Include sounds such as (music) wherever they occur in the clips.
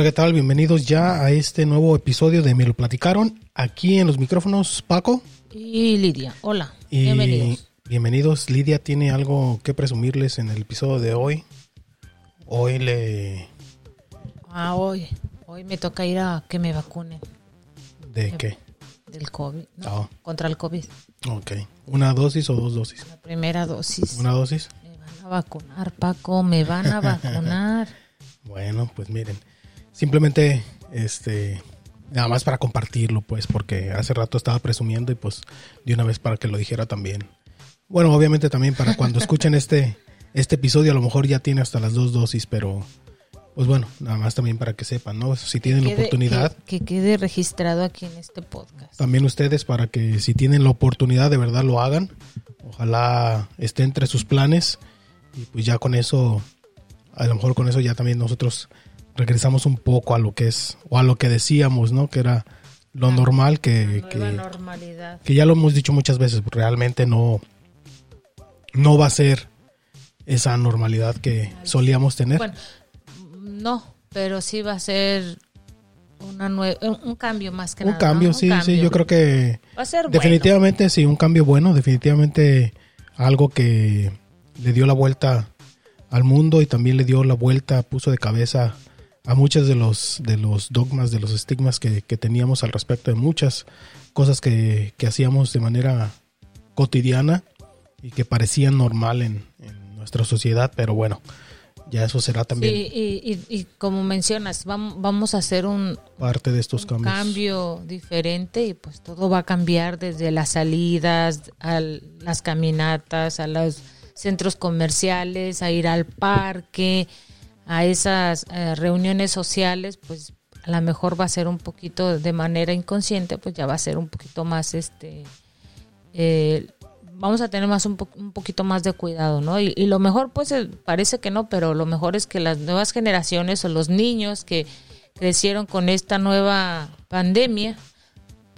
Hola, ¿qué tal? Bienvenidos ya a este nuevo episodio de Me lo platicaron. Aquí en los micrófonos, Paco. Y Lidia. Hola. Y Bienvenidos. Bienvenidos. Lidia tiene algo que presumirles en el episodio de hoy. Hoy le... Ah, hoy. Hoy me toca ir a que me vacunen ¿De qué? del COVID. ¿no? Ah. Contra el COVID. Ok. ¿Una dosis o dos dosis? La primera dosis. ¿Una dosis? Me van a vacunar, Paco. Me van a (laughs) vacunar. Bueno, pues miren. Simplemente, este... Nada más para compartirlo, pues, porque hace rato estaba presumiendo y pues de una vez para que lo dijera también. Bueno, obviamente también para cuando escuchen este, este episodio, a lo mejor ya tiene hasta las dos dosis, pero pues bueno, nada más también para que sepan, ¿no? Si tienen la oportunidad, Que, que quede registrado aquí en este podcast. también ustedes para que si tienen la oportunidad de verdad lo hagan. Ojalá esté entre sus planes y pues ya con eso, a lo mejor con eso ya también nosotros regresamos un poco a lo que es, o a lo que decíamos, ¿no? Que era lo normal que, que, normalidad. que ya lo hemos dicho muchas veces, realmente no, no va a ser esa normalidad que solíamos tener. Bueno, no, pero sí va a ser una un, cambio más que un nada. cambio, ¿no? Un sí, sí, cambio. yo creo que Va a ser bueno. definitivamente sí, un cambio bueno, definitivamente algo que le dio la vuelta al mundo y también le dio la vuelta, puso de cabeza a muchos de los, de los dogmas, de los estigmas que, que teníamos al respecto de muchas cosas que, que hacíamos de manera cotidiana y que parecían normal en, en nuestra sociedad, pero bueno, ya eso será también Sí, y, y- y como mencionas, vam- vamos a hacer un, parte de estos cambios. cambio diferente y pues todo va a cambiar desde las salidas, a las caminatas, a los centros comerciales, a ir al parque, a esas eh, reuniones sociales, pues a lo mejor va a ser un poquito de manera inconsciente, pues ya va a ser un poquito más este eh, vamos a tener más un, po- un poquito más de cuidado, ¿no? Y, y lo mejor, pues eh, parece que no, pero lo mejor es que las nuevas generaciones o los niños que crecieron con esta nueva pandemia,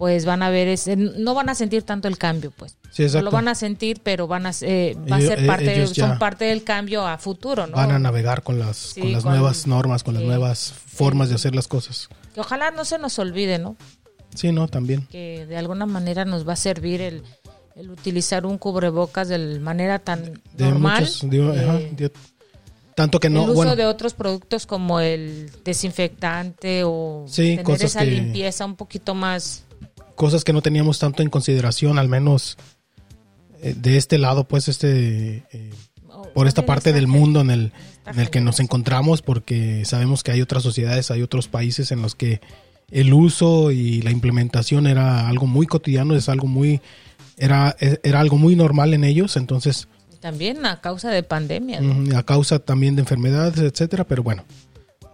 pues van a ver, ese, no van a sentir tanto el cambio, pues. Sí, No exacto. lo van a sentir, pero van a, eh, va Ellos- a ser parte, ya son parte del cambio a futuro, ¿no? Van a navegar con las, Sí, con las con- nuevas normas, con las nuevas formas de hacer las cosas. Ojalá no se nos olvide, ¿no? Sí, no, también. que de alguna manera nos va a servir el, el utilizar un cubrebocas de manera tan De normal. muchos, digo, eh, ajá, de- tanto que el no, uso bueno, de otros productos como el desinfectante o Sí, tener esa que- limpieza un poquito más. Cosas que no teníamos tanto en consideración, al menos eh, de este lado, pues, este, eh, por esta parte del mundo en el, en el que nos encontramos, porque sabemos que hay otras sociedades, hay otros países en los que el uso y la implementación era algo muy cotidiano, es algo muy, era, era algo muy normal en ellos, entonces También a causa de pandemia. a causa también de enfermedades, etcétera, pero bueno,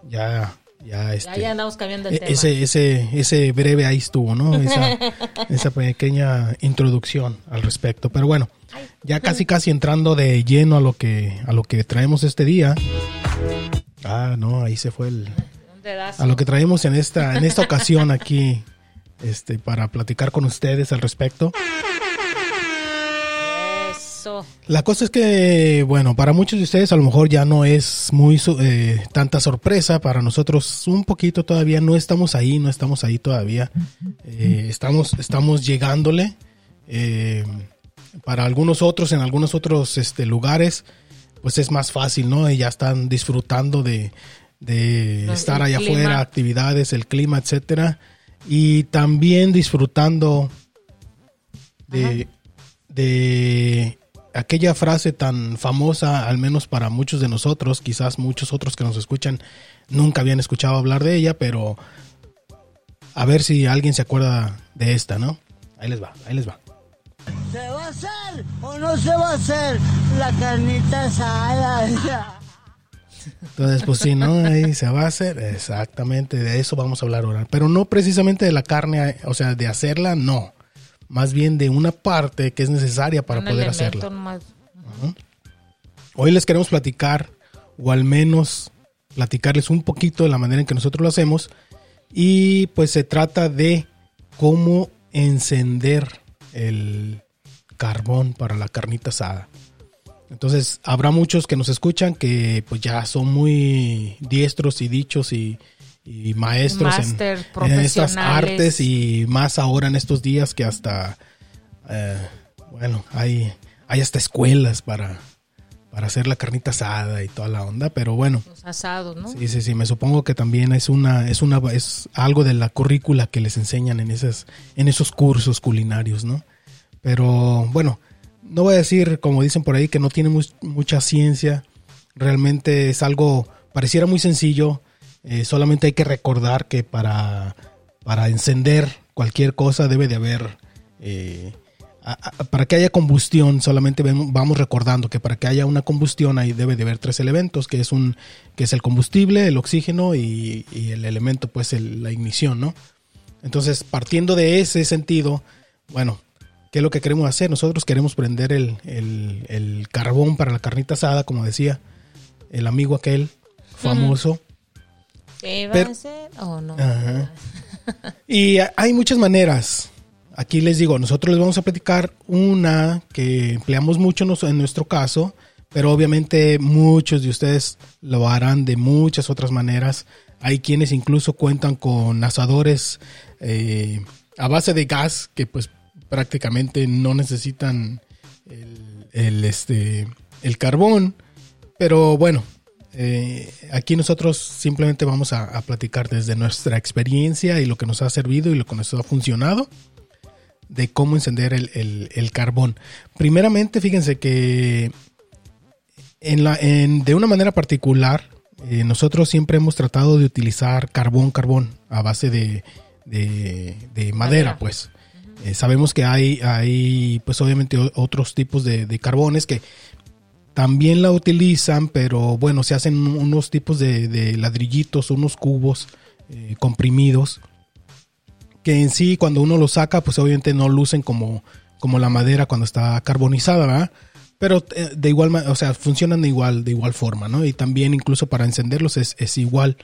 ya, ya este, ya andamos cambiando el e- tema. ese, ese, ese breve ahí estuvo, ¿no? Esa, (laughs) esa pequeña introducción al respecto, pero bueno, ya casi casi entrando de lleno a lo que, a lo que traemos este día. Ah, no, ahí se fue el, a lo que traemos en esta, en esta ocasión aquí, este, para platicar con ustedes al respecto. La cosa es que, bueno, para muchos de ustedes a lo mejor ya no es muy su- eh, tanta sorpresa, para nosotros un poquito todavía, no estamos ahí, no estamos ahí todavía, Eh, estamos, estamos llegándole. Eh, para algunos otros, en algunos otros este, lugares, pues es más fácil, ¿no? Y ya están disfrutando de, estar allá clima. afuera, actividades, el clima, etcétera, y también disfrutando de, de aquella frase tan famosa, al menos para muchos de nosotros, quizás muchos otros que nos escuchan nunca habían escuchado hablar de ella, pero a ver si alguien se acuerda de esta, ¿no? Ahí les va, ahí les va. ¿Se va a hacer o no se va a hacer la carnita asada? (laughs) Entonces, pues sí, ¿no? Ahí se va a hacer, exactamente, de eso vamos a hablar ahora. Pero no precisamente de la carne, o sea, de hacerla, no. Más bien de una parte que es necesaria para Un poder más- Hoy les queremos platicar, o al menos platicarles un poquito de la manera en que nosotros lo hacemos. Y pues se trata de cómo encender el carbón para la carnita asada. Entonces, habrá muchos que nos escuchan que pues ya son muy diestros y dichos y, y maestros en, estas artes y más ahora en estos días que hasta, eh, bueno, hay, hay hasta escuelas para, para hacer la carnita asada y toda la onda, pero bueno. Los asados, ¿no? Sí, sí, sí, me supongo que también es una, es una, es algo de la currícula que les enseñan en esas, en esos cursos culinarios, ¿no? Pero bueno, no voy a decir, como dicen por ahí, que no tiene mu- mucha ciencia. Realmente es algo, pareciera muy sencillo. Eh, solamente hay que recordar que para, para encender cualquier cosa debe de haber, eh, a- a- para que haya combustión, solamente vamos recordando que para que haya una combustión ahí debe de haber tres elementos, que es un, que es el combustible, el oxígeno y, y el elemento, pues el- la ignición, ¿no? Entonces, partiendo de ese sentido, bueno, ¿qué es lo que queremos hacer? Nosotros queremos prender el, el- el carbón para la carnita asada, como decía el amigo aquel famoso. ¿Qué va Pero- a hacer o no? Ajá. Y hay muchas maneras. Aquí les digo, nosotros les vamos a platicar una que empleamos mucho en nuestro caso, pero obviamente muchos de ustedes lo harán de muchas otras maneras. Hay quienes incluso cuentan con asadores eh, a base de gas que pues prácticamente no necesitan el, el, este, el carbón. Pero bueno, eh, aquí nosotros simplemente vamos a, a platicar desde nuestra experiencia y lo que nos ha servido y lo que nos ha funcionado de cómo encender el, el- el carbón. Primeramente, fíjense que en la, en- de una manera particular, eh, nosotros siempre hemos tratado de utilizar carbón, carbón a base de, de- de madera, pues. Eh, sabemos que hay, hay, pues obviamente otros tipos de, de carbones que también la utilizan, pero bueno, se hacen unos tipos de, ladrillitos, unos cubos eh, comprimidos, que en sí cuando uno los saca, pues obviamente no lucen como, como la madera cuando está carbonizada, ¿verdad? Pero eh, de igual, o sea, funcionan de igual, de igual forma, ¿no? Y también incluso para encenderlos es, igual.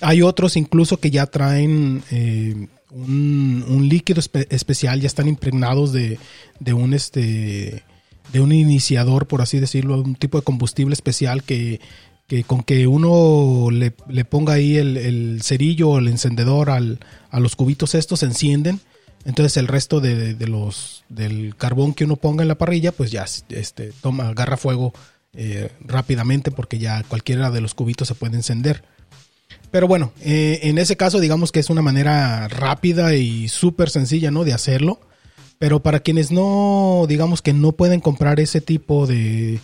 Hay otros incluso que ya traen eh, un, líquido espe- especial, ya están impregnados de, de un este de un iniciador, por así decirlo, un tipo de combustible especial que, que con que uno le, le ponga ahí el, cerillo o el encendedor al, a los cubitos estos se encienden. Entonces el resto de, de los del carbón que uno ponga en la parrilla, pues ya este, toma, agarra fuego eh, rápidamente porque ya cualquiera de los cubitos se puede encender. Pero bueno, eh, en ese caso digamos que es una manera rápida y súper sencilla, ¿no? De hacerlo. Pero para quienes no, digamos que no pueden comprar ese tipo de,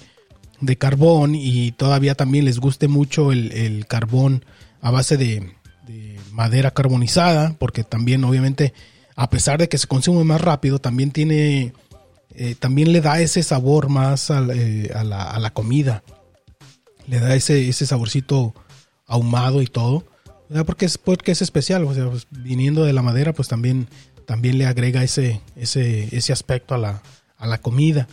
de carbón y todavía también les guste mucho el, el carbón a base de, de madera carbonizada, porque también obviamente, a pesar de que se consume más rápido, también tiene, eh, también le da ese sabor más al, eh, a, la, a la comida. Le da ese, ese saborcito ahumado y todo. Porque es, porque es especial, o sea, pues, viniendo de la madera, pues también, también le agrega ese, ese, ese aspecto a la, a la comida.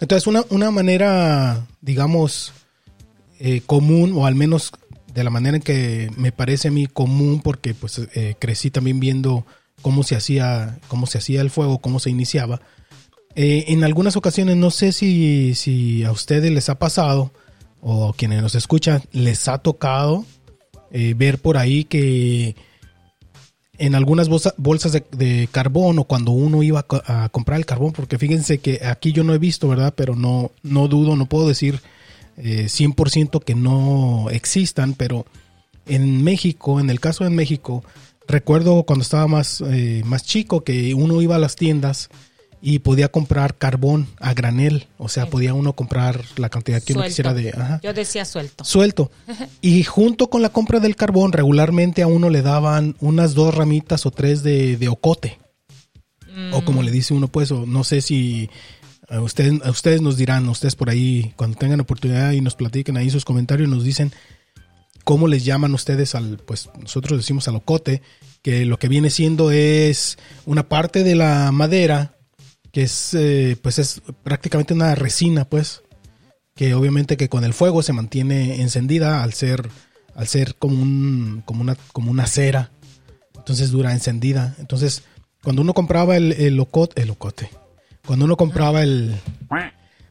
Entonces, una, una manera, digamos, eh, común, o al menos de la manera en que me parece a mí común, porque pues eh, crecí también viendo cómo se hacía, cómo se hacía el fuego, cómo se iniciaba. Eh, en algunas ocasiones, no sé si, si a ustedes les ha pasado, o quienes nos escuchan, les ha tocado ver por ahí que en algunas bolsa- bolsas de, carbón o cuando uno iba a comprar el carbón, porque fíjense que aquí yo no he visto, ¿verdad? Pero no, no dudo, no puedo decir eh, 100% que no existan, pero en México, en el caso de México, recuerdo cuando estaba más, eh, más chico que uno iba a las tiendas y podía comprar carbón a granel, o sea, podía uno comprar la cantidad que uno quisiera de... ajá Yo decía suelto. suelto. (laughs) Y junto con la compra del carbón, regularmente a uno le daban unas dos ramitas o tres de, de ocote. O como le dice uno, pues, o no sé si a ustedes, a ustedes nos dirán, ustedes por ahí, cuando tengan oportunidad y nos platiquen ahí sus comentarios, nos dicen cómo les llaman ustedes al, pues nosotros decimos al ocote, que lo que viene siendo es una parte de la madera que es, eh, pues es prácticamente una resina, pues, que obviamente que con el fuego se mantiene encendida al ser, al ser como un, como una, como una cera, entonces dura encendida. Entonces, cuando uno compraba el, el el ocote, cuando uno compraba el,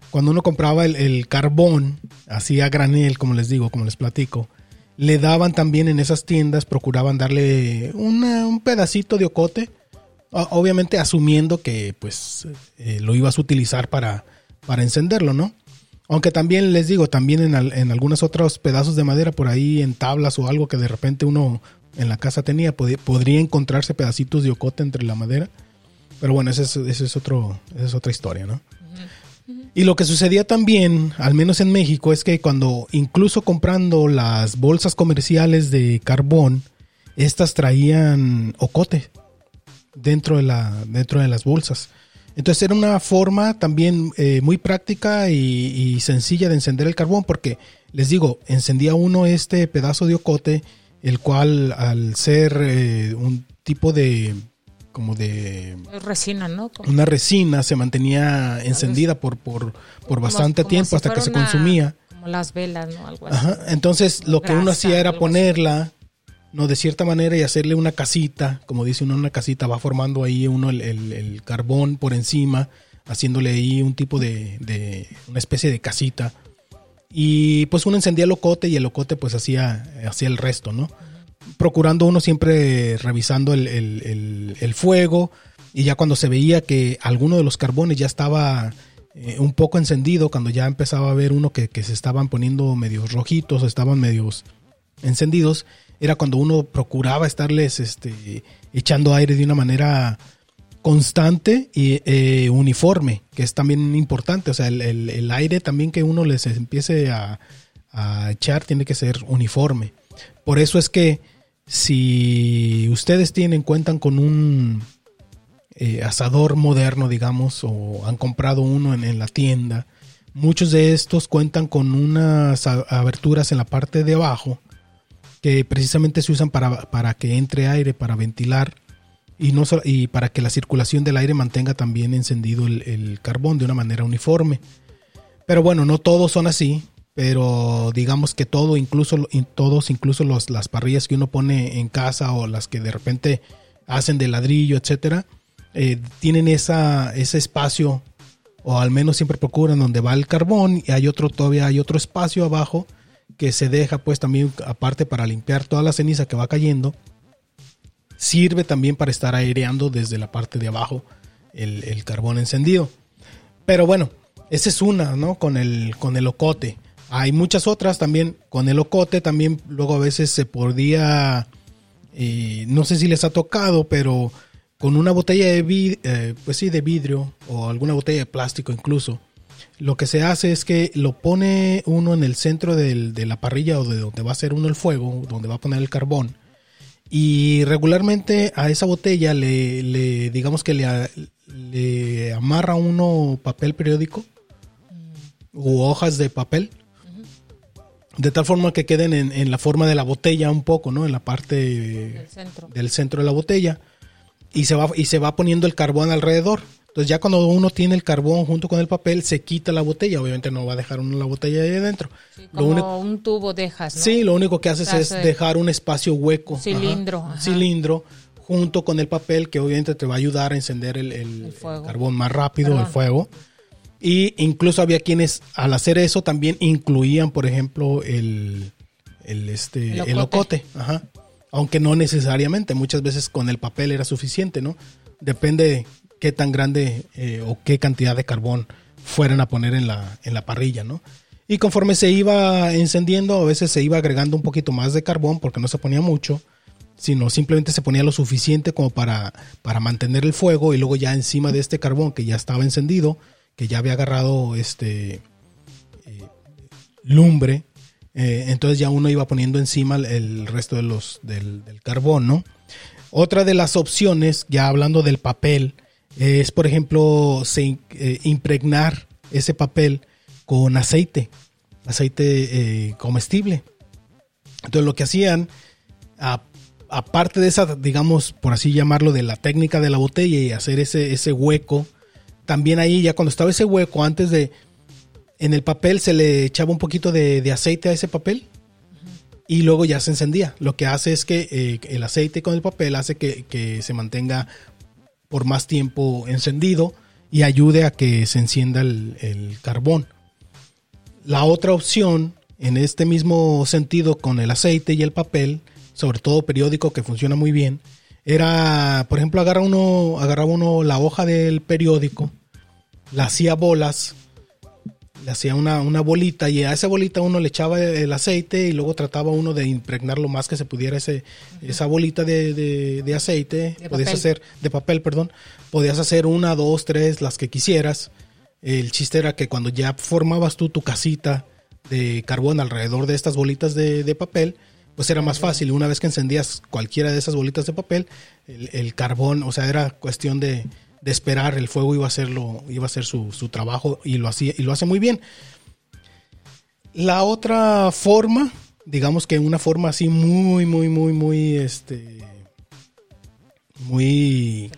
cuando uno compraba el, carbón, así a granel, como les digo, como les platico, le daban también en esas tiendas, procuraban darle una- un pedacito de ocote, obviamente asumiendo que pues eh, lo ibas a utilizar para, para encenderlo, ¿no? Aunque también les digo, también en, en algunos otros pedazos de madera por ahí, en tablas o algo que de repente uno en la casa tenía, pod- podría encontrarse pedacitos de ocote entre la madera. Pero bueno, esa es, ese es, otro, es otra historia, ¿no? Y lo que sucedía también, al menos en México, es que cuando incluso comprando las bolsas comerciales de carbón, estas traían ocote dentro de, la, dentro de las bolsas. Entonces era una forma también eh, muy práctica y, y sencilla de encender el carbón, porque les digo, encendía uno este pedazo de ocote, el cual al ser eh, un tipo de como de Es resina, ¿no? Como- una resina se mantenía encendida por, por, por bastante como tiempo si hasta que se consumía. Como las velas, ¿no? Algo así. Ajá, Entonces lo que uno hacía era ponerla, no de cierta manera, y hacerle una casita, como dice uno, una casita, va formando ahí uno el, el- carbón por encima, haciéndole ahí un tipo de, de- una especie de casita. Y pues uno encendía el locote y el locote pues hacía, hacía el resto, ¿no? Procurando uno siempre revisando el, el- el- el fuego y ya cuando se veía que alguno de los carbones ya estaba eh, un poco encendido, cuando ya empezaba a ver uno que, que se estaban poniendo medios rojitos, estaban medios encendidos, era cuando uno procuraba estarles este, echando aire de una manera constante y eh, uniforme, que es también importante. O sea, el, el- aire también que uno les empiece a, a echar tiene que ser uniforme. Por eso es que si ustedes tienen, cuentan con un eh, asador moderno, digamos, o han comprado uno en, en la tienda, muchos de estos cuentan con unas aberturas en la parte de abajo que precisamente se usan para, para que entre aire, para ventilar y, no, y para que la circulación del aire mantenga también encendido el, carbón de una manera uniforme. Pero bueno, no todos son así, pero digamos que todo, incluso in- todos, incluso los, las parrillas que uno pone en casa o las que de repente hacen de ladrillo, etcétera, eh, tienen esa, ese espacio o al menos siempre procuran donde va el carbón y hay otro todavía hay otro espacio abajo que se deja pues también aparte para limpiar toda la ceniza que va cayendo sirve también para estar aireando desde la parte de abajo el, el carbón encendido. Pero bueno esa es una no con el con el ocote. Hay muchas otras también. Con el ocote también luego a veces se podía eh, no sé si les ha tocado pero con una botella de vid- eh, pues sí de vidrio o alguna botella de plástico incluso lo que se hace es que lo pone uno en el centro del- de la parrilla o de donde va a hacer uno el fuego, donde va a poner el carbón. Y regularmente a esa botella le, le- digamos que le, amarra uno papel periódico u hojas de papel. De tal forma que queden en, en la forma de la botella un poco, ¿no? En la parte El centro. del centro de la botella y se va y se va poniendo el carbón alrededor. Entonces ya cuando uno tiene el carbón junto con el papel se quita la botella, obviamente no va a dejar uno la botella ahí adentro. Sí, Lo como único- un tubo dejas, ¿no? Sí, lo único que haces es dejar un espacio hueco, cilindro, Ajá, un ajá. cilindro junto con el papel que obviamente te va a ayudar a encender el, el- El fuego. el carbón más rápido, Perdón. el fuego. Y incluso había quienes al hacer eso también incluían, por ejemplo, el, el, este, El ocote. Ajá. Aunque no necesariamente, muchas veces con el papel era suficiente, ¿no? Depende de qué tan grande eh, o qué cantidad de carbón fueran a poner en la, en la parrilla, ¿no? Y conforme se iba encendiendo, a veces se iba agregando un poquito más de carbón porque no se ponía mucho, sino simplemente se ponía lo suficiente como para, para mantener el fuego y luego ya encima de este carbón que ya estaba encendido, que ya había agarrado este eh, lumbre, eh, entonces ya uno iba poniendo encima el, resto de los, del, del carbón, ¿no? Otra de las opciones, ya hablando del papel, es por ejemplo se, eh, impregnar ese papel con aceite, aceite eh, comestible. Entonces lo que hacían, aparte de esa, digamos, por así llamarlo, de la técnica de la botella y hacer ese, ese hueco, también ahí ya cuando estaba ese hueco, antes de, en el papel se le echaba un poquito de, de aceite a ese papel y luego ya se encendía. Lo que hace es que eh, el aceite con el papel hace que, que se mantenga por más tiempo encendido y ayude a que se encienda el, carbón. La otra opción en este mismo sentido con el aceite y el papel, sobre todo periódico que funciona muy bien, era, por ejemplo, agarra uno, uno la hoja del periódico, la hacía bolas, le hacía una, una bolita y a esa bolita uno le echaba el aceite y luego trataba uno de impregnar lo más que se pudiera ese, esa bolita de, de- de aceite, De podías papel. hacer, de papel, perdón, podías hacer una, dos, tres, las que quisieras. El chiste era que cuando ya formabas tú tu casita de carbón alrededor de estas bolitas de, de papel, pues era más fácil. Una vez que encendías cualquiera de esas bolitas de papel, el, el carbón, o sea, era cuestión de, de esperar, el fuego iba a hacerlo, iba a hacer su, su trabajo y lo hacía, y lo hace muy bien. La otra forma, digamos que una forma así muy, muy, muy, muy, este, muy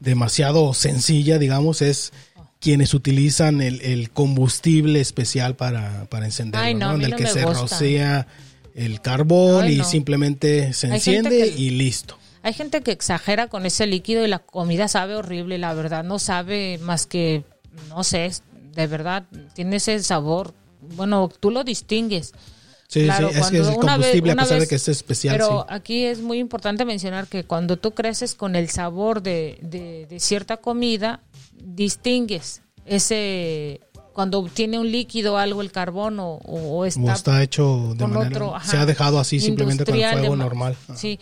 demasiado sencilla, digamos, es quienes utilizan el, el combustible especial para, para encenderlo, Ay, no, ¿no? en el no que se gusta. rocea el carbón Ay, y simplemente se enciende que- y listo. Hay gente que exagera con ese líquido y la comida sabe horrible, la verdad. No sabe más que, no sé, de verdad, tiene ese sabor. Bueno, tú lo distingues. Sí, Claro, sí, es que es el una vez- combustible, una a pesar de vez- que es especial, Pero sí. aquí es muy importante mencionar que cuando tú creces con el sabor de, de- de cierta comida, distingues ese cuando tiene un líquido algo el carbón o, o O está, hecho de manera, otro, ajá, se ha dejado así simplemente con el fuego ma- normal. Ajá. Sí,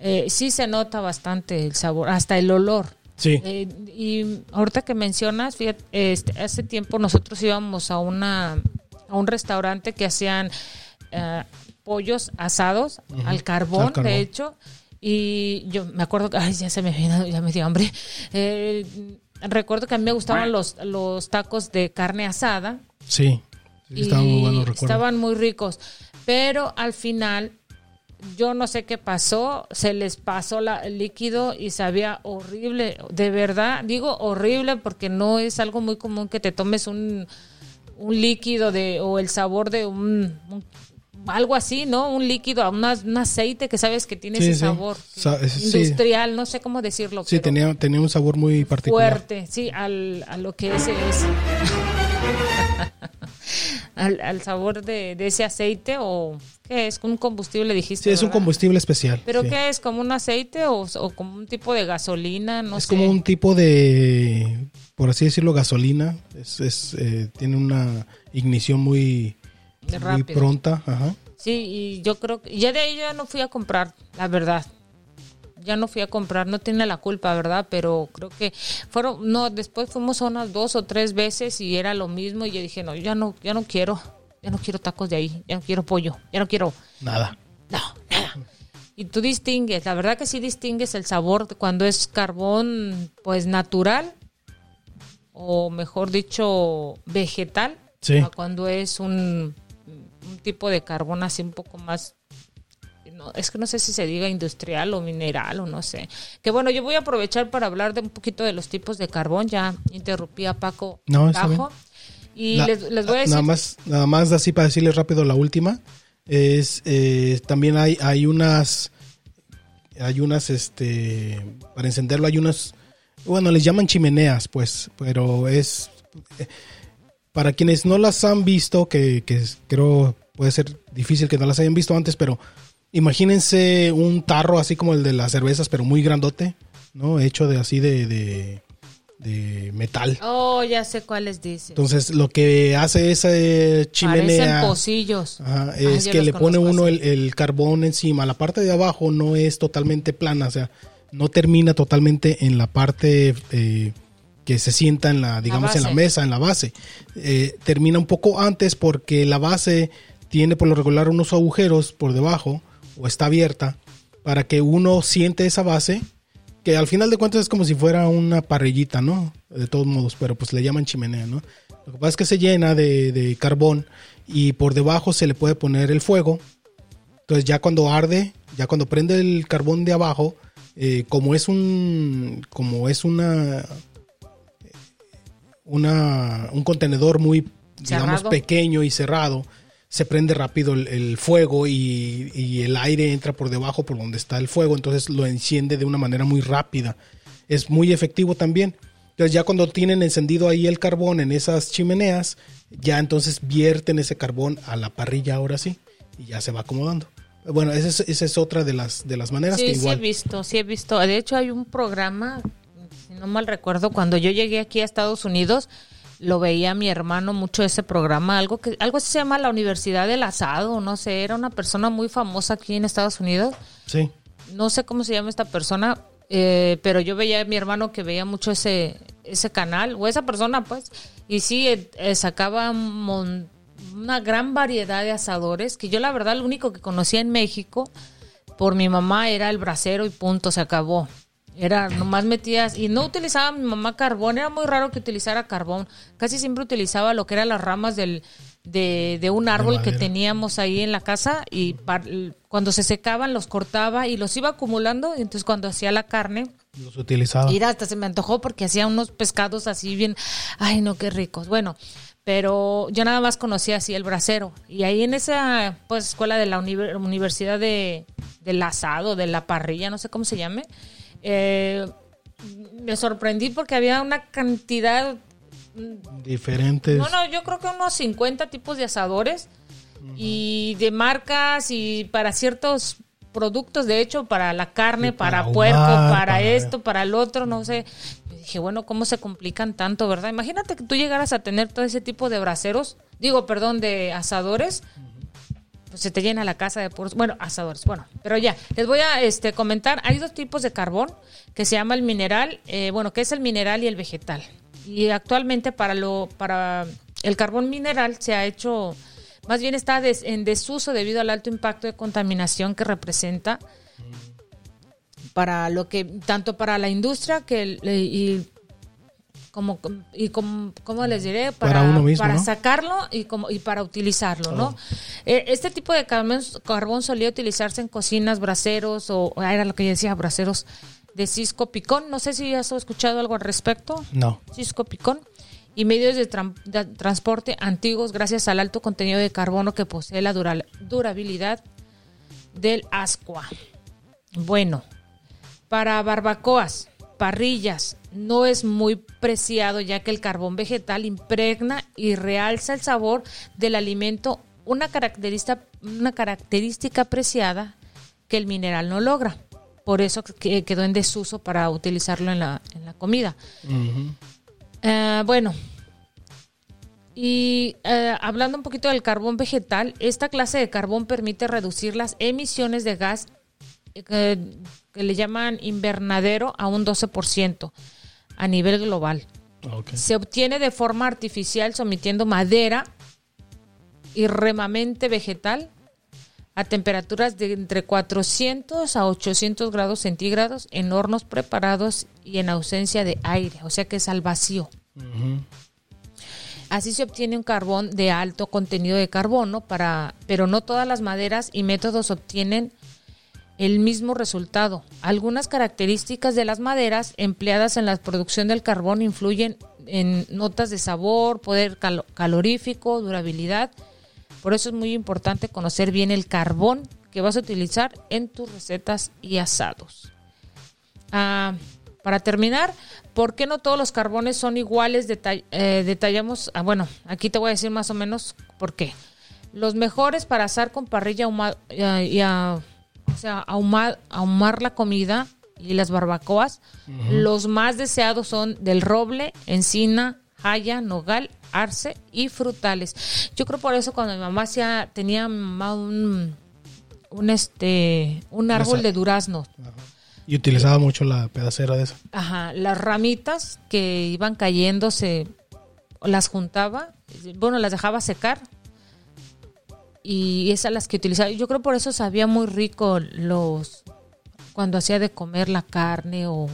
eh, sí se nota bastante el sabor, hasta el olor. Sí. Eh, y ahorita que mencionas, fíjate, este, hace tiempo nosotros íbamos a una a un restaurante que hacían eh, pollos asados al, carbón, al carbón. de hecho, y yo me acuerdo que, ay, ya se me vino, ya me dio hambre. Eh, recuerdo que a mí me gustaban los, los tacos de carne asada Sí, sí, y estaban muy buenos, recuerdo. estaban muy ricos, pero al final yo no sé qué pasó, se les pasó la- el líquido y sabía horrible, de verdad, digo horrible porque no es algo muy común que te tomes un, un líquido de o el sabor de un, un- algo así, ¿no? Un líquido, una- un aceite que sabes que tiene Sí, ese sí. sabor Sa- es- sí. industrial, no sé cómo decirlo. Sí, pero tenía, tenía un sabor muy particular. fuerte, sí, al, a lo que ese es. (laughs) al, al sabor de, de ese aceite o qué es un combustible dijiste Sí, es un combustible especial. pero sí. qué es como un aceite o, o como un tipo de gasolina no es sé como un tipo de, por así decirlo, gasolina. Es, es, eh, tiene una ignición muy, muy pronta. Ajá. sí y yo creo que ya de ahí yo no fui a comprar la verdad ya no fui a comprar, no tiene la culpa, ¿verdad? Pero creo que fueron, no, después fuimos unas dos o tres veces y era lo mismo y yo dije, no, ya no, ya no quiero, ya no quiero tacos de ahí, ya no quiero pollo, ya no quiero, Nada. No, nada. Y tú distingues, la verdad que sí distingues el sabor cuando es carbón, pues natural, o mejor dicho, vegetal, Sí. a cuando es un, un tipo de carbón así un poco más. No, es que no sé si se diga industrial o mineral o no sé. Que bueno, yo voy a aprovechar para hablar de un poquito de los tipos de carbón. Ya interrumpí a Paco No, está Tajo. Y La- les, les voy a decir. Nada más, nada más así para decirles rápido la última. Es eh, también hay, hay unas hay unas este para encenderlo hay unas bueno les llaman chimeneas pues pero es eh, para quienes no las han visto que, creo puede ser difícil que no las hayan visto antes pero imagínense un tarro así como el de las cervezas pero muy grandote no hecho de así de, de, de metal Oh, ya sé cuáles dices. entonces lo que hace esa eh, chimenea Parecen pocillos. Ajá, Ah, es que le pone uno el, el carbón encima. La parte de abajo no es totalmente plana, o sea, no termina totalmente en la parte eh, que se sienta en la, digamos, en la mesa, en la base. Eh, termina un poco antes porque la base tiene por lo regular unos agujeros por debajo o está abierta para que uno siente esa base que al final de cuentas es como si fuera una parrillita, ¿no? De todos modos, pero pues le llaman chimenea, ¿no? Lo que pasa es que se llena de, de carbón y por debajo se le puede poner el fuego. Entonces ya cuando arde, ya cuando prende el carbón de abajo, eh, como es un, como es una, una, un contenedor muy, digamos, pequeño y cerrado, se prende rápido el, el fuego y, y el aire entra por debajo por donde está el fuego, entonces lo enciende de una manera muy rápida. Es muy efectivo también. Entonces ya cuando tienen encendido ahí el carbón en esas chimeneas, ya entonces vierten ese carbón a la parrilla ahora sí y ya se va acomodando. Bueno, esa es, esa es otra de las, de las maneras Sí, que sí he igual... visto, sí he visto. De hecho, hay un programa, si no mal recuerdo, cuando yo llegué aquí a Estados Unidos, lo veía mi hermano mucho ese programa, algo que algo así se llama la Universidad del Asado, no sé, era una persona muy famosa aquí en Estados Unidos. Sí. No sé cómo se llama esta persona, eh, pero yo veía a mi hermano que veía mucho ese ese canal o esa persona, pues, y sí eh, eh, sacaba mon- una gran variedad de asadores que yo la verdad lo único que conocía en México por mi mamá era el brasero y punto, se acabó. Era, nomás metías, y no utilizaba mi mamá carbón, era muy raro que utilizara carbón. Casi siempre utilizaba lo que eran las ramas del, de, de un árbol que teníamos ahí en la casa y par- cuando se secaban los cortaba y los iba acumulando. Y entonces cuando hacía la carne, Los utilizaba. Mira, hasta se me antojó porque hacía unos pescados así bien, ay no, qué ricos. Bueno, pero yo nada más conocía así el brasero. Y ahí en esa pues escuela de la univer- universidad de, del asado, de la parrilla, no sé cómo se llame, eh, me sorprendí porque había una cantidad, Diferentes. no, no, yo creo que unos 50 tipos de asadores y de marcas y para ciertos productos, de hecho, para la carne, para para, puerco, para, para- esto, para el otro, no sé. Dije, bueno, ¿cómo se complican tanto, verdad? Imagínate que tú llegaras a tener todo ese tipo de braseros, digo, perdón, de asadores, pues se te llena la casa de puros, bueno, asadores, bueno, pero ya, les voy a este, comentar, hay dos tipos de carbón que se llama el mineral, eh, bueno, que es el mineral y el vegetal. Y actualmente para lo, para el carbón mineral se ha hecho, más bien está des- en desuso debido al alto impacto de contaminación que representa para lo que, tanto para la industria que el- y como y como cómo les diré para, Para uno mismo, para ¿no? sacarlo y como y para utilizarlo no este tipo de carbón, carbón solía utilizarse en cocinas braseros o era lo que yo decía braseros de cisco picón. No sé si has escuchado algo al respecto. No. cisco picón. Y medios de, tran- de transporte antiguos gracias al alto contenido de carbono que posee la dura- durabilidad del ascua. Bueno para barbacoas, parrillas, no es muy preciado ya que el carbón vegetal impregna y realza el sabor del alimento, una característica, una característica apreciada que el mineral no logra. Por eso que- quedó en desuso para utilizarlo en la, en la comida. Eh, bueno, y eh, hablando un poquito del carbón vegetal, esta clase de carbón permite reducir las emisiones de gas eh, que, le llaman invernadero a un 12% a nivel global. Se obtiene de forma artificial sometiendo madera y remamente vegetal a temperaturas de entre 400 a 800 grados centígrados en hornos preparados y en ausencia de aire, o sea que es al vacío. Así se obtiene un carbón de alto contenido de carbono, para, pero no todas las maderas y métodos obtienen el mismo resultado. Algunas características de las maderas empleadas en la producción del carbón influyen en notas de sabor, poder calo- calorífico, durabilidad. Por eso es muy importante conocer bien el carbón que vas a utilizar en tus recetas y asados. Ah, para terminar, ¿por qué no todos los carbones son iguales? Detall- eh, detallamos, ah, bueno, aquí te voy a decir más o menos por qué. Los mejores para asar con parrilla ahuma- eh, y a- o sea, ahumar, ahumar la comida y las barbacoas. Los más deseados son del roble, encina, jaya, nogal, arce y frutales. Yo creo por eso cuando mi mamá hacía, tenía mi mamá un, un este un árbol de duraznos. Y utilizaba mucho la pedacera de esa. Ajá, las ramitas que iban cayéndose, las juntaba, bueno, las dejaba secar y esas las que utilizaba. Yo creo por eso sabía muy rico los cuando hacía de comer la carne o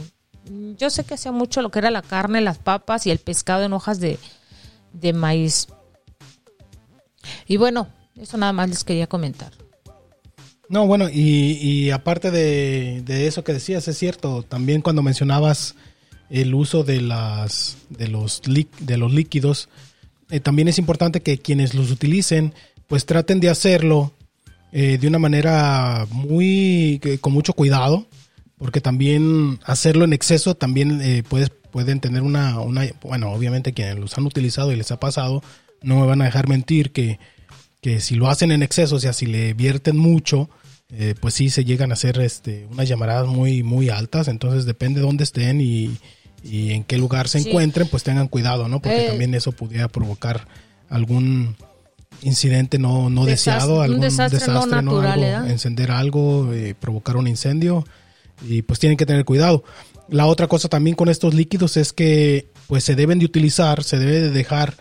yo sé que hacía mucho lo que era la carne, las papas y el pescado en hojas de, de maíz. Y bueno, eso nada más les quería comentar. No, bueno, y, y aparte de, eso que decías, es cierto, también cuando mencionabas el uso de las de los de los líquidos, eh, también es importante que quienes los utilicen, pues traten de hacerlo eh, de una manera muy con mucho cuidado, porque también hacerlo en exceso también eh, puedes pueden tener una, una, bueno, obviamente quienes los han utilizado y les ha pasado, no me van a dejar mentir que, que si lo hacen en exceso, o sea, si le vierten mucho, eh, pues sí se llegan a hacer este, unas llamaradas muy, muy altas, entonces depende de dónde estén y, y en qué lugar se Sí. encuentren, pues tengan cuidado, ¿no? Porque Eh. también eso pudiera provocar algún incidente no, no deseado, algún desastre desastre, no ¿no? natural, encender algo, eh, provocar un incendio y pues tienen que tener cuidado. La otra cosa también con estos líquidos es que pues se deben de utilizar, se debe de dejar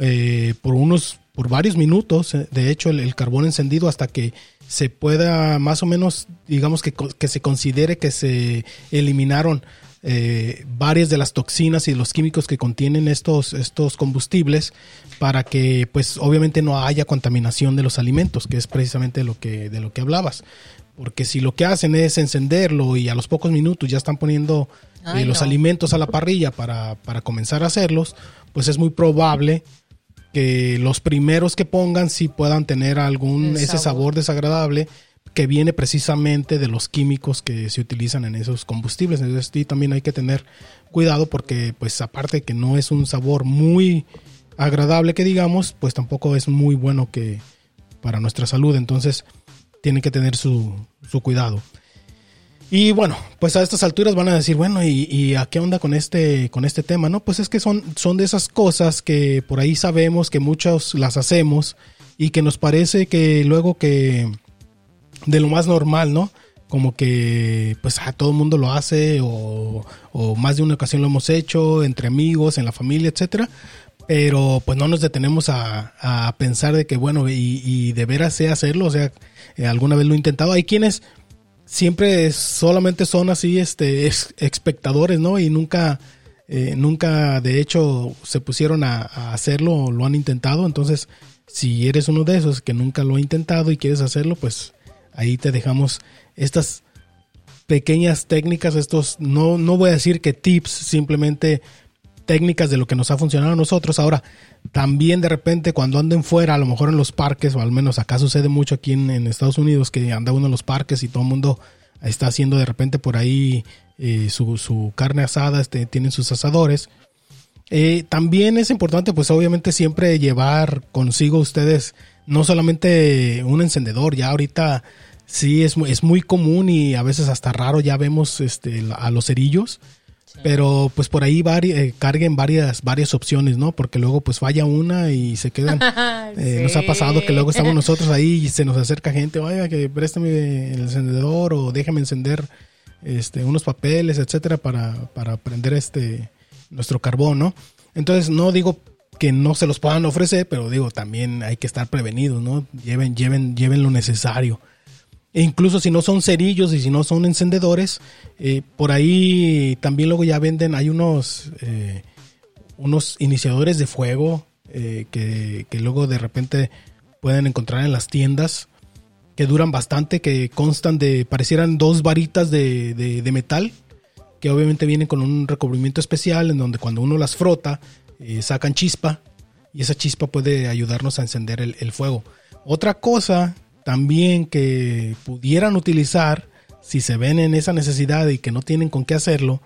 eh, por unos, por varios minutos, eh, de hecho el, carbón encendido hasta que se pueda más o menos, digamos que, que se considere que se eliminaron eh, varias de las toxinas y los químicos que contienen estos, estos combustibles para que pues obviamente no haya contaminación de los alimentos, que es precisamente lo que, de lo que hablabas. Porque si lo que hacen es encenderlo y a los pocos minutos ya están poniendo eh, los no. alimentos a la parrilla para, para comenzar a hacerlos, pues es muy probable que los primeros que pongan sí puedan tener algún ese sabor. sabor desagradable que viene precisamente de los químicos que se utilizan en esos combustibles. Entonces sí también hay que tener cuidado porque pues aparte que no es un sabor muy agradable que digamos, pues tampoco es muy bueno que para nuestra salud. Entonces tienen que tener su, su cuidado. Y bueno, pues a estas alturas van a decir, bueno, ¿y, a qué onda con este, con este tema? No, pues es que son, son de esas cosas que por ahí sabemos que muchos las hacemos y que nos parece que luego que de lo más normal, ¿no? Como que pues a todo el mundo lo hace o, o más de una ocasión lo hemos hecho entre amigos, en la familia, etcétera. Pero pues no nos detenemos a, a pensar de que bueno, y, y de veras sé hacerlo, o sea, eh, alguna vez lo he intentado. Hay quienes siempre solamente son así, este, espectadores, ¿no? Y nunca, eh, nunca de hecho se pusieron a, a hacerlo o lo han intentado. Entonces, si eres uno de esos que nunca lo ha intentado y quieres hacerlo, pues ahí te dejamos estas pequeñas técnicas, estos, no, no voy a decir que tips, simplemente técnicas de lo que nos ha funcionado a nosotros. Ahora, también de repente cuando anden fuera, a lo mejor en los parques, o al menos acá sucede mucho aquí en, Estados Unidos, que anda uno en los parques y todo el mundo está haciendo de repente por ahí eh, su, carne asada, este, tienen sus asadores. Eh, también es importante, pues obviamente siempre llevar consigo ustedes no solamente un encendedor, ya ahorita sí es, mu- es muy común y a veces hasta raro ya vemos este, a los cerillos, pero pues por ahí vari- eh, carguen varias, varias opciones, ¿no? Porque luego pues falla una y se quedan... (laughs) Eh, Nos ha pasado que luego estamos nosotros ahí y se nos acerca gente, oiga, que préstame el encendedor o déjame encender este, unos papeles, etcétera, para, para prender este nuestro carbón, ¿no? Entonces no digo que no se los puedan ofrecer, pero digo, también hay que estar prevenidos, ¿no? Lleven, lleven, lleven lo necesario. E incluso si no son cerillos y si no son encendedores, eh, por ahí también luego ya venden, hay unos, eh, unos iniciadores de fuego eh, que, que luego de repente pueden encontrar en las tiendas que duran bastante, que constan de, parecieran dos varitas de, de- metal, que obviamente vienen con un recubrimiento especial en donde cuando uno las frota, sacan chispa y esa chispa puede ayudarnos a encender el fuego. Otra cosa también que pudieran utilizar si se ven en esa necesidad y que no tienen con qué hacerlo,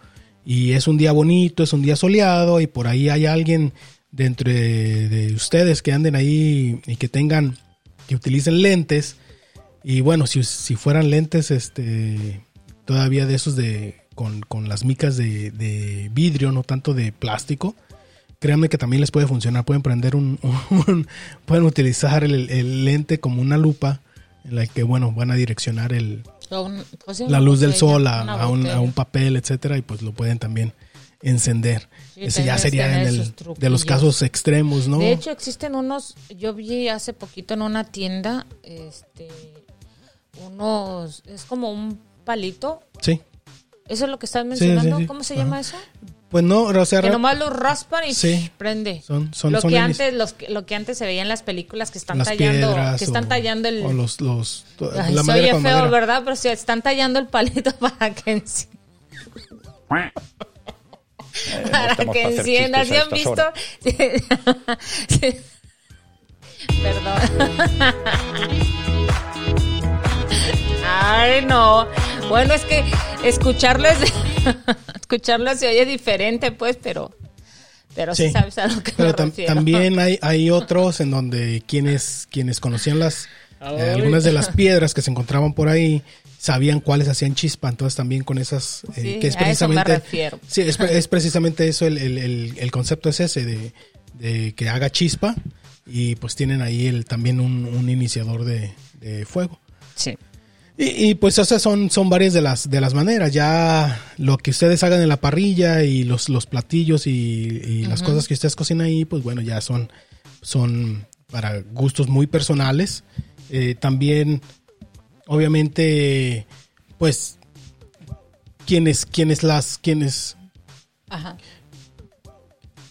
y es un día bonito, es un día soleado y por ahí hay alguien de entre de ustedes que anden ahí y que tengan, que utilicen lentes, y bueno, si, si fueran lentes, este, todavía de esos de, con, con las micas de, vidrio, no tanto de plástico, créanme que también les puede funcionar. Pueden prender un, (laughs) pueden utilizar el lente como una lupa en la que, bueno, van a direccionar el, pues sí, la luz del sol a, un, a un papel, etcétera, y pues lo pueden también encender. Sí, Ese ya sería en el, de los casos extremos, ¿no? De hecho, existen unos, yo vi hace poquito en una tienda, este, unos, es como un palito. sí. ¿Eso es lo que estás mencionando? sí. ¿Cómo se Ajá. llama eso? Pues no, o sea, Que nomás lo raspan y Sí. prende. son, son, lo son que antes, los, que- lo que antes se veía en las películas que están las tallando, que están o- tallando el, o los, los Ay, la se madera oye con feo, madera. ¿verdad? Pero si están tallando el palito (laughs) para que enci- (laughs) para que encienda. ¿Sí han visto? (laughs) Sí. Perdón. Ay, no. Bueno, es que escucharles (laughs) escucharlo se oye diferente, pues, pero, pero sí, Sí. sabes a lo que Pero me tam- refiero. también hay, (laughs) hay otros en donde quienes, quienes conocían las eh, algunas de las piedras que se encontraban por ahí sabían cuáles hacían chispa, entonces también con esas eh, Sí, que es a eso me precisamente refiero. sí, es, es precisamente eso el, el- el- el concepto es ese de, de que haga chispa y pues tienen ahí el también un, un iniciador de, de fuego. Sí. Y, y, pues esas son, son varias de las, de las maneras. Ya lo que ustedes hagan en la parrilla y los, los platillos y, y las cosas que ustedes cocinan ahí, pues bueno, ya son, son para gustos muy personales. Eh, también, obviamente, pues quienes, quienes las, quienes Ajá.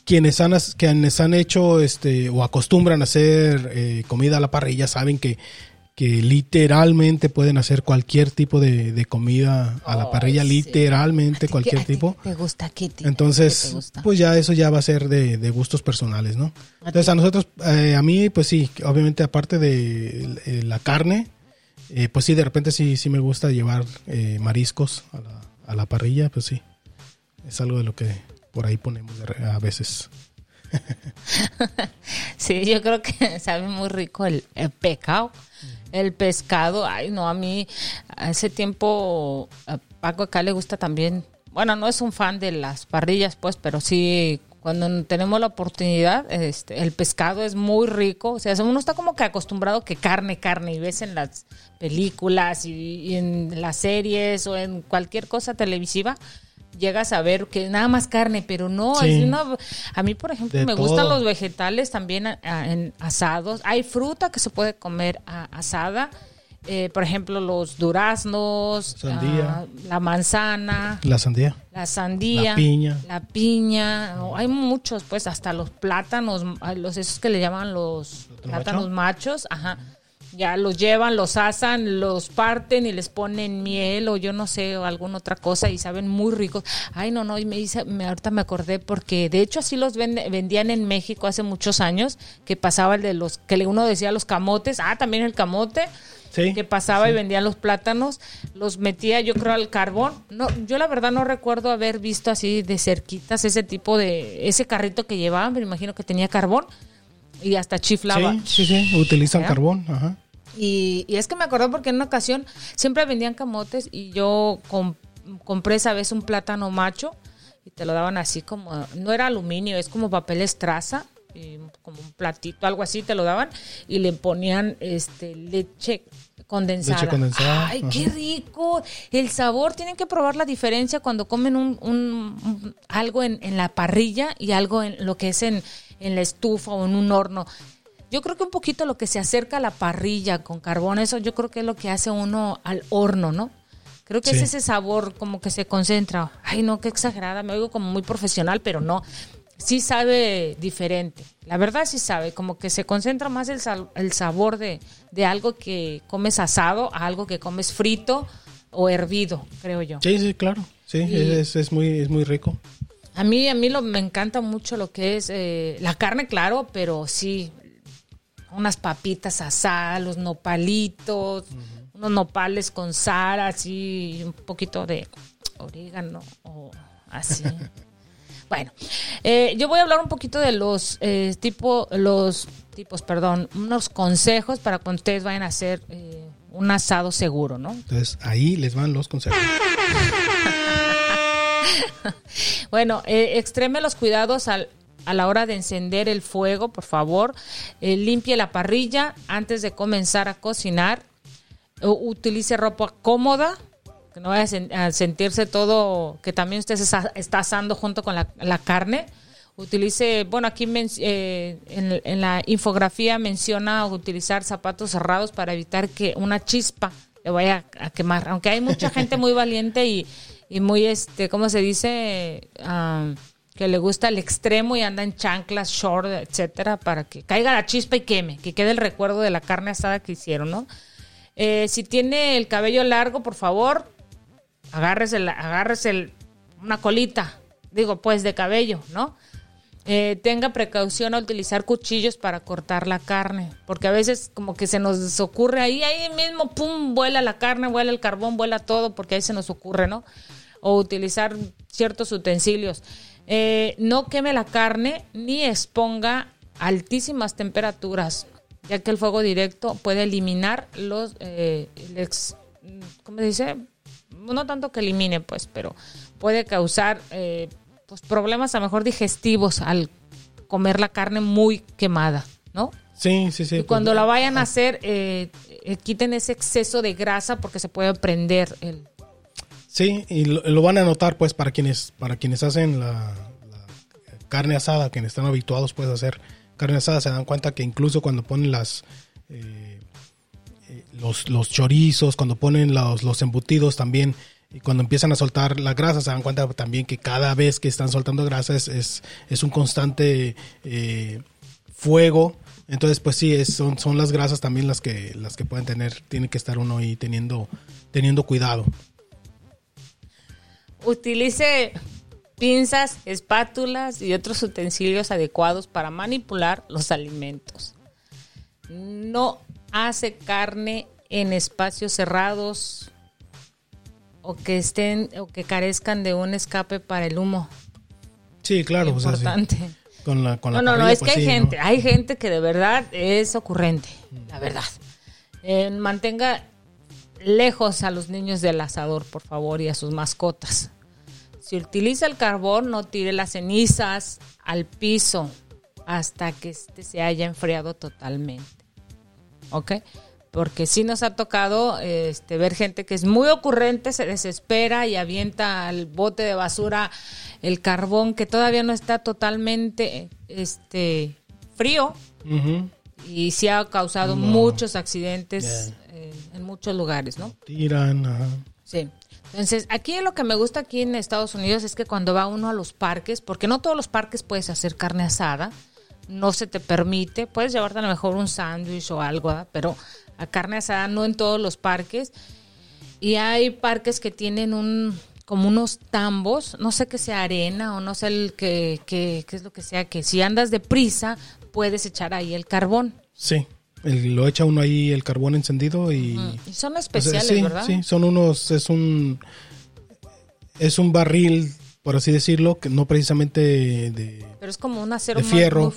quienes han, quienes han hecho este o acostumbran a hacer eh, comida a la parrilla saben que, que literalmente pueden hacer cualquier tipo de, de comida a la parrilla, sí. literalmente ¿A cualquier ti qué- a ti tipo. ¿Te gusta, Kitty? ¿Qué te Entonces, gusta? pues ya eso ya va a ser de, de gustos personales, ¿no? Entonces a nosotros, eh, a mí, pues sí, obviamente aparte de eh, la carne, eh, pues sí, de repente sí, sí me gusta llevar eh, mariscos a la, a la parrilla, pues sí. Es algo de lo que por ahí ponemos a veces. (laughs) Sí, yo creo que (laughs) sabe muy rico el, el pescado. El pescado, ay, no, a mí hace tiempo a Paco acá le gusta también. Bueno, no es un fan de las parrillas, pues, pero sí, cuando tenemos la oportunidad, este, el pescado es muy rico. O sea, uno está como que acostumbrado que carne, carne, y ves en las películas y en las series o en cualquier cosa televisiva. Llegas a ver que nada más carne, pero no, Sí. es una, a mí por ejemplo De me gustan los vegetales también a- a- en asados. Hay fruta que se puede comer a- asada. Eh, por ejemplo, los duraznos, Sandía. ah, la manzana, La sandía. la sandía, La piña. la piña. no, hay muchos, pues, hasta los plátanos, los esos que le llaman los ¿Otro plátanos macho? machos, ajá. Ya los llevan, los asan, los parten y les ponen miel o yo no sé, o alguna otra cosa y saben muy ricos. Ay, no, no, y me dice, me, ahorita me acordé porque de hecho así los vende- vendían en México hace muchos años, que pasaba el de los, que le- uno decía los camotes, ah, también el camote, Sí. que pasaba y vendían los plátanos, los metía yo creo al carbón. No, yo la verdad no recuerdo haber visto así de cerquitas ese tipo de, ese carrito que llevaban, me imagino que tenía carbón y hasta chiflaba. Sí, sí, sí, utilizan ¿Ya? carbón, ajá. Y, y es que me acordé porque en una ocasión siempre vendían camotes y yo com- compré esa vez un plátano macho y te lo daban así como, no era aluminio, es como papel estraza, y como un platito, algo así, te lo daban y le ponían este leche condensada. Leche condensada, Ay, ajá. qué rico. El sabor, tienen que probar la diferencia cuando comen un, un- un- algo en, en la parrilla y algo en lo que es en, en la estufa o en un horno. Yo creo que un poquito lo que se acerca a la parrilla con carbón, eso yo creo que es lo que hace uno al horno, ¿no? Creo que Sí. es ese sabor como que se concentra. Ay, no, qué exagerada, me oigo como muy profesional, pero no. Sí sabe diferente. La verdad sí sabe, como que se concentra más el, sal- el sabor de, de algo que comes asado a algo que comes frito o hervido, creo yo. Sí, sí, claro. Sí, Y- es, es muy, es muy rico. A mí, a mí lo, me encanta mucho lo que es eh, la carne, claro, pero sí, unas papitas asadas, los nopalitos, unos nopales con sal, así, un poquito de orégano o así. (laughs) bueno, eh, yo voy a hablar un poquito de los eh, tipo, los tipos, perdón, unos consejos para cuando ustedes vayan a hacer eh, un asado seguro, ¿no? Entonces, ahí les van los consejos. (laughs) (laughs) Bueno, eh, extreme los cuidados a la hora de encender el fuego, por favor. Eh, limpie la parrilla antes de comenzar a cocinar. Utilice ropa cómoda, que no vaya a, sen- a sentirse todo, que también usted se está, asando junto con la, carne. Utilice, bueno, aquí eh, en, en la infografía menciona utilizar zapatos cerrados para evitar que una chispa le vaya a quemar. Aunque hay mucha gente muy valiente y, y muy, este, ¿cómo se dice? Ah, que le gusta el extremo y anda en chanclas, short, etcétera, para que caiga la chispa y queme, que quede el recuerdo de la carne asada que hicieron, ¿no? Eh, si tiene el cabello largo, por favor, agárrese, agárrese el- una colita, digo, pues de cabello, ¿no? Eh, tenga precaución al utilizar cuchillos para cortar la carne, porque a veces como que se nos ocurre ahí, ahí mismo, pum, vuela la carne, vuela el carbón, vuela todo, porque ahí se nos ocurre, ¿no? O utilizar ciertos utensilios. Eh, no queme la carne ni exponga altísimas temperaturas, ya que el fuego directo puede eliminar los, eh, el ex- ¿cómo se dice? No tanto que elimine, pues, pero puede causar eh, pues, problemas a mejor digestivos al comer la carne muy quemada, ¿no? Sí, sí, sí. y pues, cuando la vayan a hacer, eh, quiten ese exceso de grasa porque se puede prender el... Sí, y lo, van a notar pues para quienes para quienes hacen la, carne asada, quienes están habituados pues a hacer carne asada, se dan cuenta que incluso cuando ponen las eh, los, los chorizos, cuando ponen los, los embutidos también y cuando empiezan a soltar la grasa se dan cuenta también que cada vez que están soltando grasa es, es, es un constante eh, fuego. Entonces, pues sí, son, son las grasas también las que, las que pueden tener, tiene que estar uno ahí teniendo, teniendo cuidado. Utilice pinzas, espátulas y otros utensilios adecuados para manipular los alimentos. No hace carne en espacios cerrados o que estén o que carezcan de un escape para el humo. Sí, claro. o sea, sí. Importante. Con la, con la No, no, no, es pues que hay sí, ¿no? gente, hay gente que de verdad es ocurrente, la verdad. Eh, mantenga lejos a los niños del asador, por favor, y a sus mascotas. Si utiliza el carbón, no tire las cenizas al piso hasta que este se haya enfriado totalmente. ¿Ok? Porque sí nos ha tocado este, ver gente que es muy ocurrente, se desespera y avienta al bote de basura el carbón que todavía no está totalmente este, frío. Y sí ha causado muchos accidentes eh, en muchos lugares, ¿no? Tiran, ajá. Sí. Entonces, aquí lo que me gusta aquí en Estados Unidos es que cuando va uno a los parques, porque no todos los parques puedes hacer carne asada, no se te permite, puedes llevarte a lo mejor un sándwich o algo, ¿verdad? pero a carne asada no en todos los parques. Y hay parques que tienen un como unos tambos, no sé qué sea arena o no sé el que, que- qué es lo que sea, que si andas deprisa puedes echar ahí el carbón. Sí. El- lo echa uno ahí el carbón encendido y... Y son sea, especiales, sí, ¿verdad? sí, son unos... Es un... Es un barril, por así decirlo, que no precisamente de, Pero es como un acero de fierro,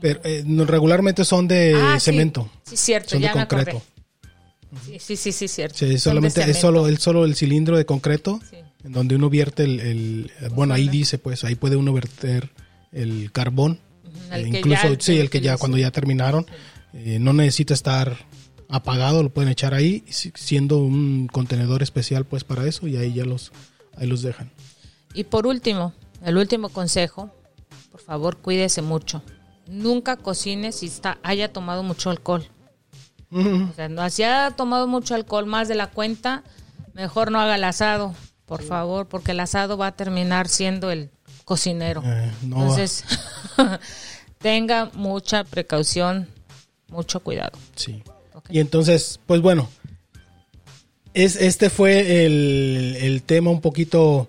pero eh, regularmente son de Ah, sí. cemento. Sí, cierto, son ya de me concreto. Sí, sí, sí, sí, cierto. Sí, solamente es solo, el solo el cilindro de concreto Sí. en donde uno vierte el, el- bueno ahí dice pues ahí puede uno verter el carbón el Eh, que incluso ya sí el que ya cuando ya terminaron eh, no necesita estar apagado lo pueden echar ahí si- siendo un contenedor especial pues para eso y ahí ya los ahí los dejan Y por último, el último consejo, por favor, cuídese mucho. Nunca cocine si está, haya tomado mucho alcohol. O sea, no, si ha tomado mucho alcohol más de la cuenta, mejor no haga el asado, por favor, porque el asado va a terminar siendo el cocinero. Eh, no. Entonces, (laughs) tenga mucha precaución, mucho cuidado. Sí. Y entonces, pues bueno, es, este fue el, el tema un poquito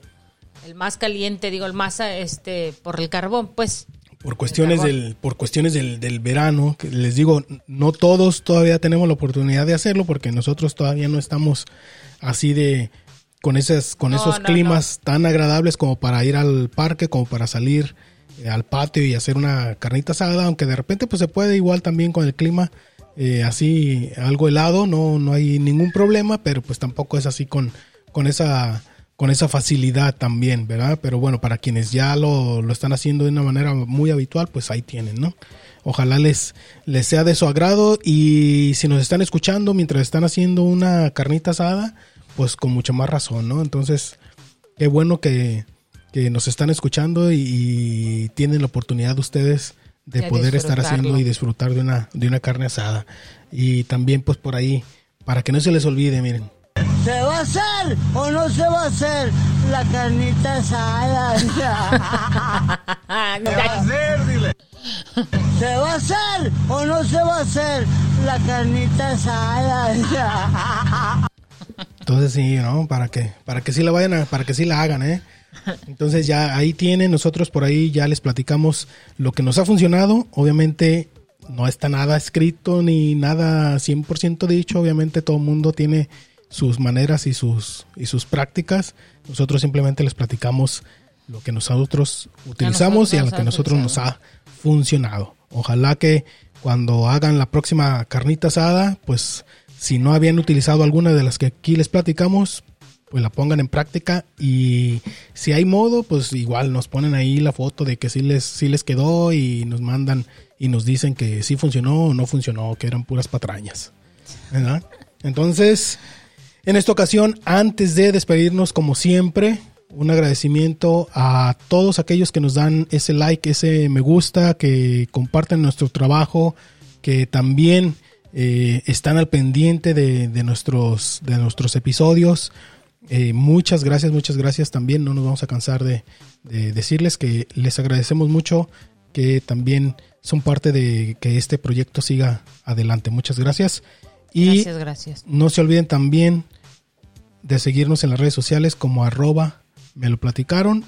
El más caliente, digo, el más este por el carbón, pues. por cuestiones del por cuestiones del, del verano que les digo no todos todavía tenemos la oportunidad de hacerlo porque nosotros todavía no estamos así de con esas con No, esos no, climas tan agradables como para ir al parque como para salir al patio y hacer una carnita asada aunque de repente pues se puede igual también con el clima eh, así algo helado no no hay ningún problema pero pues tampoco es así con con esa con esa facilidad también, ¿verdad? Pero bueno, para quienes ya lo, lo están haciendo de una manera muy habitual, pues ahí tienen, ¿no? Ojalá les, les sea de su agrado y si nos están escuchando mientras están haciendo una carnita asada, pues con mucha más razón, ¿no? Entonces, qué bueno que, que nos están escuchando y, y tienen la oportunidad ustedes de De poder estar haciendo y disfrutar de una, de una carne asada. Y también pues por ahí, para que no se les olvide, miren, ¿Se va a hacer o no se va a hacer la carnita asada? (laughs) ¿Se va a hacer o no se va a hacer la carnita asada? (laughs) Entonces sí, ¿no? Para que, para que sí la vayan a, para que sí la hagan, ¿eh? Entonces ya ahí tienen, nosotros por ahí ya les platicamos lo que nos ha funcionado. Obviamente no está nada escrito ni nada 100% dicho. Obviamente todo el mundo tiene sus maneras y sus, y sus prácticas. Nosotros simplemente les platicamos lo que nosotros utilizamos y a lo que nosotros nos ha funcionado. Ojalá que cuando hagan la próxima carnita asada, pues si no habían utilizado alguna de las que aquí les platicamos, pues la pongan en práctica y si hay modo, pues igual nos ponen ahí la foto de que sí les, sí les quedó y nos mandan y nos dicen que sí funcionó o no funcionó, que eran puras patrañas. Entonces, en esta ocasión, antes de despedirnos como siempre, un agradecimiento a todos aquellos que nos dan ese like, ese me gusta, que comparten nuestro trabajo, que también eh, están al pendiente de, de, nuestros, de nuestros episodios. Eh, muchas gracias, muchas gracias también. No nos vamos a cansar de, de, decirles que les agradecemos mucho, que también son parte de que este proyecto siga adelante. Muchas gracias. Y Gracias, gracias. no se olviden también de seguirnos en las redes sociales como arroba me lo platicaron.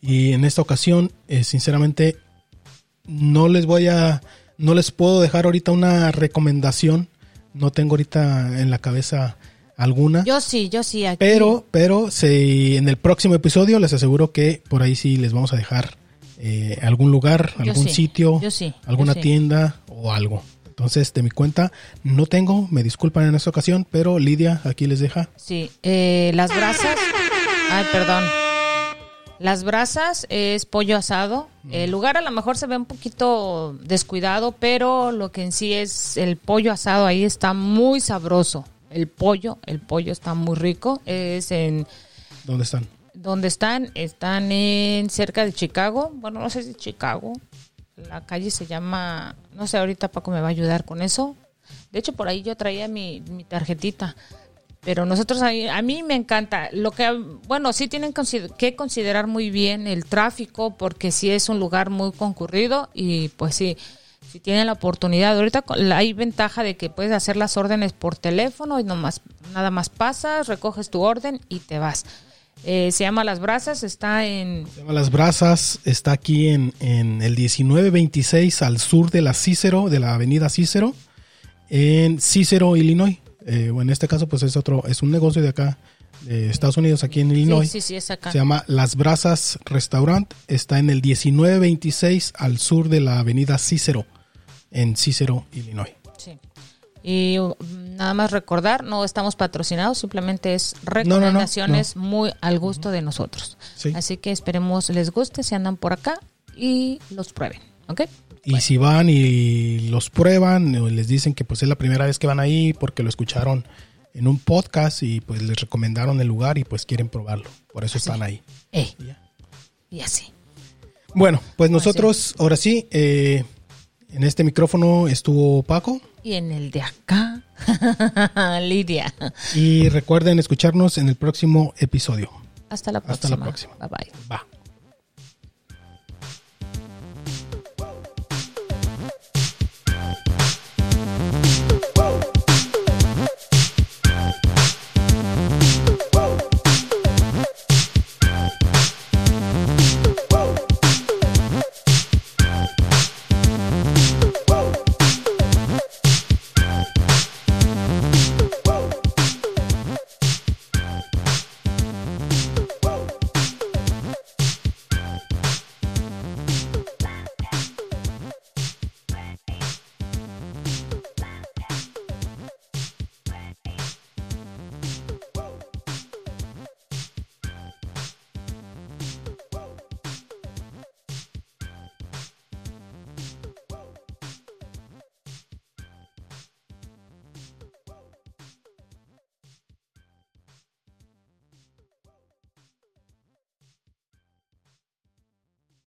Y en esta ocasión, eh, sinceramente, no les voy a, no les puedo dejar ahorita una recomendación. No tengo ahorita en la cabeza alguna. Yo sí, yo sí. Aquí. Pero, pero si en el próximo episodio les aseguro que por ahí sí les vamos a dejar eh, algún lugar, Yo algún sí, sitio, yo sí, yo alguna sí. tienda o algo. Entonces, de mi cuenta, no tengo, me disculpan en esta ocasión, pero Lidia aquí les deja. Sí, eh, las brasas. Ay, perdón. Las brasas es pollo asado. El lugar a lo mejor se ve un poquito descuidado, pero lo que en sí es el pollo asado ahí está muy sabroso. El pollo, el pollo está muy rico. Es en ¿Dónde están? donde están, están en cerca de Chicago. Bueno, no sé si Chicago. La calle se llama, no sé, ahorita Paco me va a ayudar con eso. De hecho, por ahí yo traía mi, mi tarjetita. Pero nosotros ahí, a mí me encanta. Lo que, bueno, sí tienen que considerar muy bien el tráfico, porque sí es un lugar muy concurrido y pues sí, si tienen la oportunidad. Ahorita hay ventaja de que puedes hacer las órdenes por teléfono y nomás, nada más pasas, recoges tu orden y te vas. Eh, se llama Las Brasas, está en Se llama Las Brasas, está aquí en, en el 1926 al sur de la Cícero, de la avenida Cícero, en Cícero, Illinois. Eh, bueno, en este caso, pues es otro, es un negocio de acá, de Estados Unidos, aquí en Illinois. Sí, sí, sí, es acá. Se llama Las Brasas Restaurant. Está en el 1926 al sur de la avenida Cícero, en Cícero, Illinois. Sí. Y uh, nada más recordar, no estamos patrocinados, simplemente es no, no, recomendaciones muy al gusto de nosotros. Sí. Así que esperemos les guste si andan por acá y los prueben, ¿ok? Y si van y los prueban, les dicen que pues es la primera vez que van ahí porque lo escucharon en un podcast y pues les recomendaron el lugar y pues quieren probarlo. Por eso están ahí. Eh, Ya. y así. Bueno, pues nosotros ahora sí, eh, en este micrófono estuvo Paco Y en el de acá, (laughs) Lidia. y recuerden escucharnos en el próximo episodio. Hasta la Hasta próxima. la próxima. Bye bye. Va.